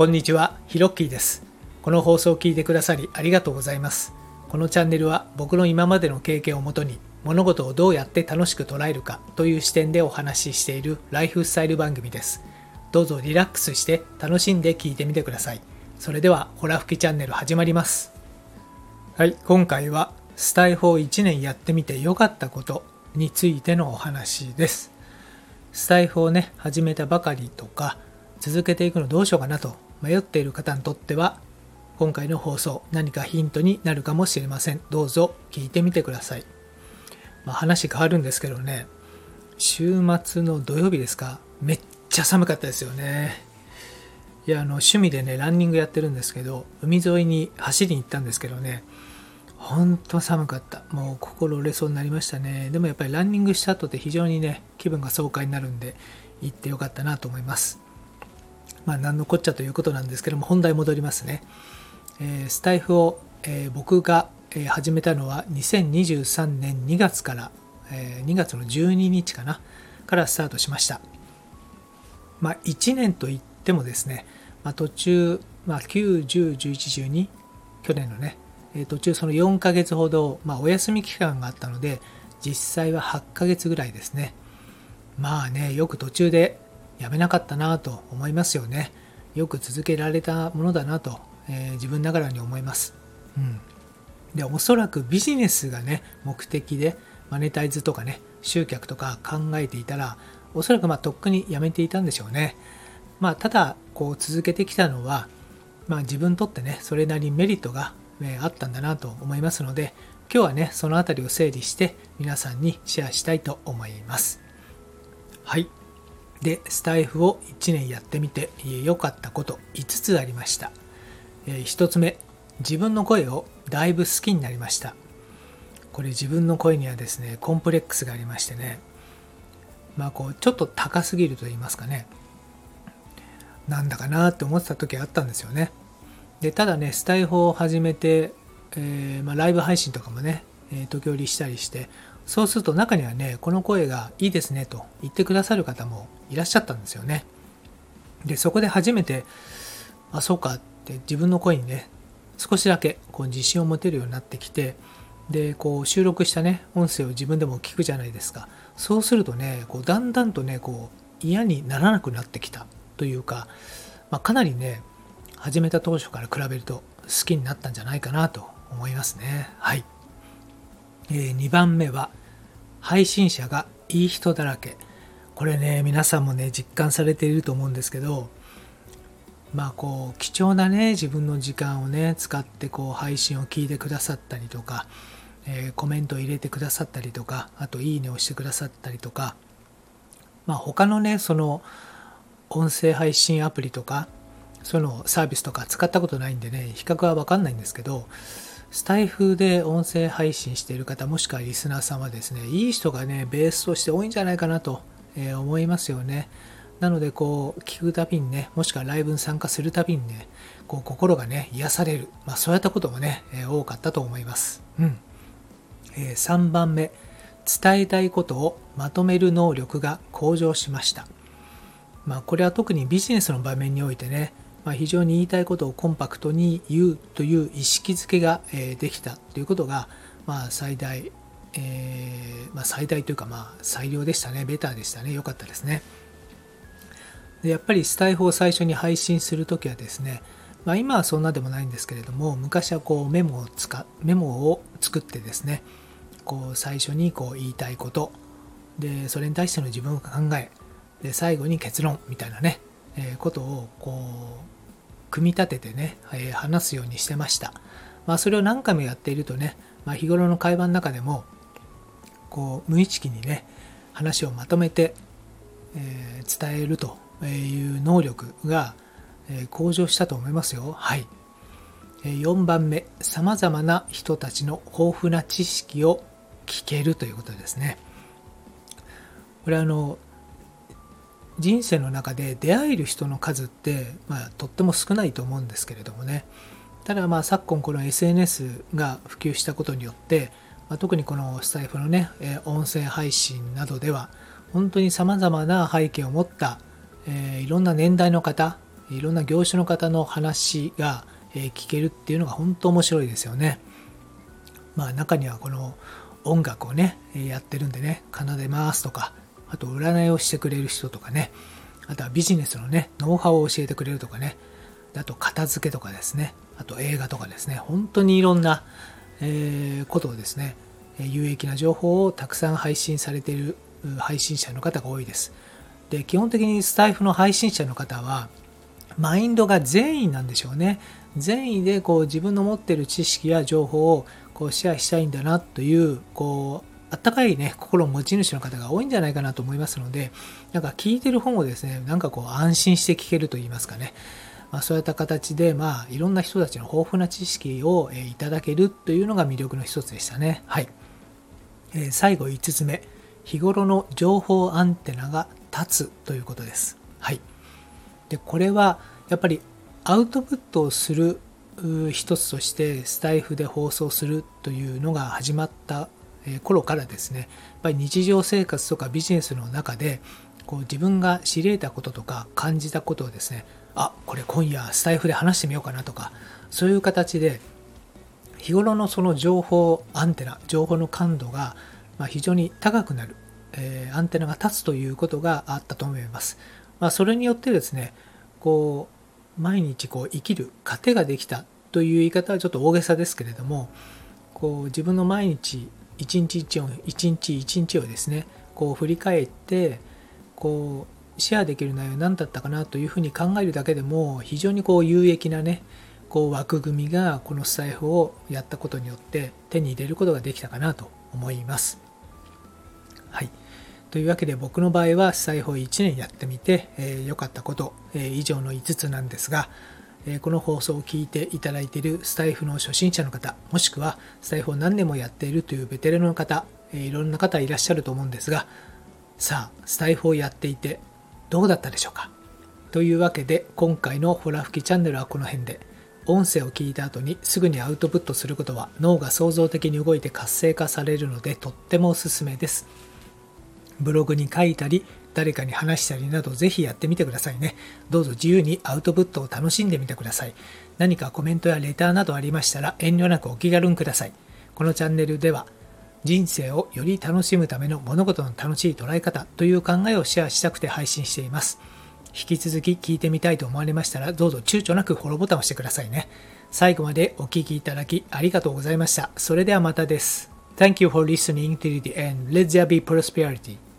こんにちは、ヒロッキーです。この放送を聞いてくださりありがとうございます。このチャンネルは僕の今までの経験をもとに物事をどうやって楽しく捉えるかという視点でお話ししているライフスタイル番組です。どうぞリラックスして楽しんで聞いてみてください。それでは、ホラ吹きチャンネル始まります。はい、今回はスタイフを1年やってみて良かったことについてのお話です。スタイフをね、始めたばかりとか、続けていくのどうしようかなと迷っている方にとっては、今回の放送何かヒントになるかもしれません。どうぞ聞いてみてください。まあ、話変わるんですけどね、週末の土曜日ですか、めっちゃ寒かったですよね。いや、あの、趣味でね、ランニングやってるんですけど、海沿いに走りに行ったんですけどね、ほんと寒かった。もう心折れそうになりましたね。でもやっぱりランニングした後って非常にね、気分が爽快になるんで、行ってよかったなと思います。まあ、何のこっちゃということなんですけども、本題戻りますね。えースタイフを、えー僕が、えー始めたのは2023年2月から、えー2月の12日かな、からスタートしました。まあ、1年といってもですね、まあ、途中、まあ、9、10、11、12、去年のね、途中その4ヶ月ほど、まあ、お休み期間があったので、実際は8ヶ月ぐらいですね。まあね、よく途中でやめなかったなと思いますよね。よく続けられたものだなと、えー自分ながらに思います。うん。で、おそらくビジネスがね、目的で、マネタイズとかね、集客とか考えていたら、おそらくまあとっくにやめていたんでしょうね。まあ、ただ、こう続けてきたのは、まあ自分にとってね、それなりにメリットが、えーあったんだなと思いますので、今日はね、そのあたりを整理して皆さんにシェアしたいと思います。はい。で、スタイフを1年やってみて良かったこと5つありました。え1つ目、自分の声をだいぶ好きになりました。これ自分の声にはですね、コンプレックスがありましてね、まあこう、ちょっと高すぎると言いますかね、なんだかなって思ってた時あったんですよね。で、ただね、スタイフを始めて、えーまあ、ライブ配信とかもね、えー時折したりして、そうすると中にはね、この声がいいですねと言ってくださる方もいらっしゃったんですよね。で、そこで初めて、あ、そうかって自分の声にね、少しだけこう自信を持てるようになってきて、で、こう収録したね、音声を自分でも聞くじゃないですか。そうするとね、こうだんだんとね、こう嫌にならなくなってきたというか、まあ、かなりね、始めた当初から比べると好きになったんじゃないかなと思いますね。はい。え2番目は、配信者がいい人だらけ。これね、皆さんもね、実感されていると思うんですけど、まあこう、貴重なね、自分の時間をね、使ってこう、配信を聞いてくださったりとか、えーコメントを入れてくださったりとか、あと、いいねをしてくださったりとか、まあ他のね、その、音声配信アプリとか、そのサービスとか使ったことないんでね、比較はわかんないんですけど、スタイフで音声配信している方、もしくはリスナーさんはですね、いい人がね、ベースとして多いんじゃないかなと、え思いますよね。なので、こう、聞くたびにね、もしくはライブに参加するたびにね、こう、心がね、癒される。まあ、そういったこともね、え多かったと思います。うん。えー3番目、伝えたいことをまとめる能力が向上しました。まあ、これは特にビジネスの場面においてね、まあ、非常に言いたいことをコンパクトに言うという意識づけが、えできたということが、まあ、最大、えーまあ、最大というか、まあ、最良でしたね。ベターでしたね。良かったですね。でやっぱりスタイフを最初に配信するときはですね、まあ、今はそんなでもないんですけれども、昔はこうメモを使メモを作ってですね、こう最初にこう言いたいこと、で、それに対しての自分の考え、で、最後に結論みたいなね、えことをこう、組み立ててね、え話すようにしてました。まあ、それを何回もやっているとね、まあ、日頃の会話の中でも、こう、無意識にね、話をまとめて、えー伝えるという能力が、え向上したと思いますよ。はい。4番目、様々な人たちの豊富な知識を聞けるということですね。これあの、人生の中で出会える人の数って、まあ、とっても少ないと思うんですけれどもね。ただまあ昨今この SNS が普及したことによって、まあ、特にこのスタイフのね、えー音声配信などでは本当に様々な背景を持った、えーいろんな年代の方、いろんな業種の方の話が聞けるっていうのが本当面白いですよね。まあ中にはこの音楽をね、やってるんでね、奏でますとか、あと占いをしてくれる人とかね、あとはビジネスのね、ノウハウを教えてくれるとかね、あと片付けとかですね、あと映画とかですね、本当にいろんな、えー、ことをですね、有益な情報をたくさん配信されている配信者の方が多いです。で、基本的にスタイフの配信者の方は、マインドが善意なんでしょうね。善意でこう自分の持っている知識や情報をこうシェアしたいんだなというこうあったかいね心持ち主の方が多いんじゃないかなと思いますのでなんか聞いてる本をですねなんかこう安心して聞けると言いますかねまあ、そういった形で、まあ、いろんな人たちの豊富な知識を、えいただけるというのが魅力の一つでしたね。はい。えー、最後5つ目。日頃の情報アンテナが立つということです。はい。で、これはやっぱりアウトプットをする一つとしてスタイフで放送するというのが始まった頃からですねやっぱり日常生活とかビジネスの中でこう自分が知り得たこととか感じたことをですねあこれ今夜スタイフで話してみようかなとかそういう形で日頃のその情報アンテナ情報の感度が非常に高くなる、えー、アンテナが立つということがあったと思います、まあ、それによってですねこう毎日こう生きる糧ができたという言い方はちょっと大げさですけれどもこう自分の毎日一日一日一日一日をですねこう振り返ってこうシェアできる内容何だったかなというふうに考えるだけでも非常にこう有益なねこう枠組みがこのスタイフをやったことによって手に入れることができたかなと思います。はい。というわけで僕の場合はスタイフを1年やってみて良、えー、かったこと、えー、以上の5つなんですが、この放送を聞いていただいているスタイフの初心者の方もしくはスタイフを何年もやっているというベテランの方、いろんな方いらっしゃると思うんですがさあスタイフをやっていてどうだったでしょうか？というわけで今回のホラ吹きチャンネルはこの辺で音声を聞いた後にすぐにアウトプットすることは脳が創造的に動いて活性化されるのでとってもおすすめです。ブログに書いたり、誰かに話したりなどぜひやってみてくださいね。どうぞ自由にアウトプットを楽しんでみてください。何かコメントやレターなどありましたら遠慮なくお気軽にください。このチャンネルでは人生をより楽しむための物事の楽しい捉え方という考えをシェアしたくて配信しています。引き続き聞いてみたいと思われましたらどうぞ躊躇なくフォローボタンを押してくださいね。最後までお聴きいただきありがとうございました。それではまたです。Thank you for listening to the end. Let there be prosperity.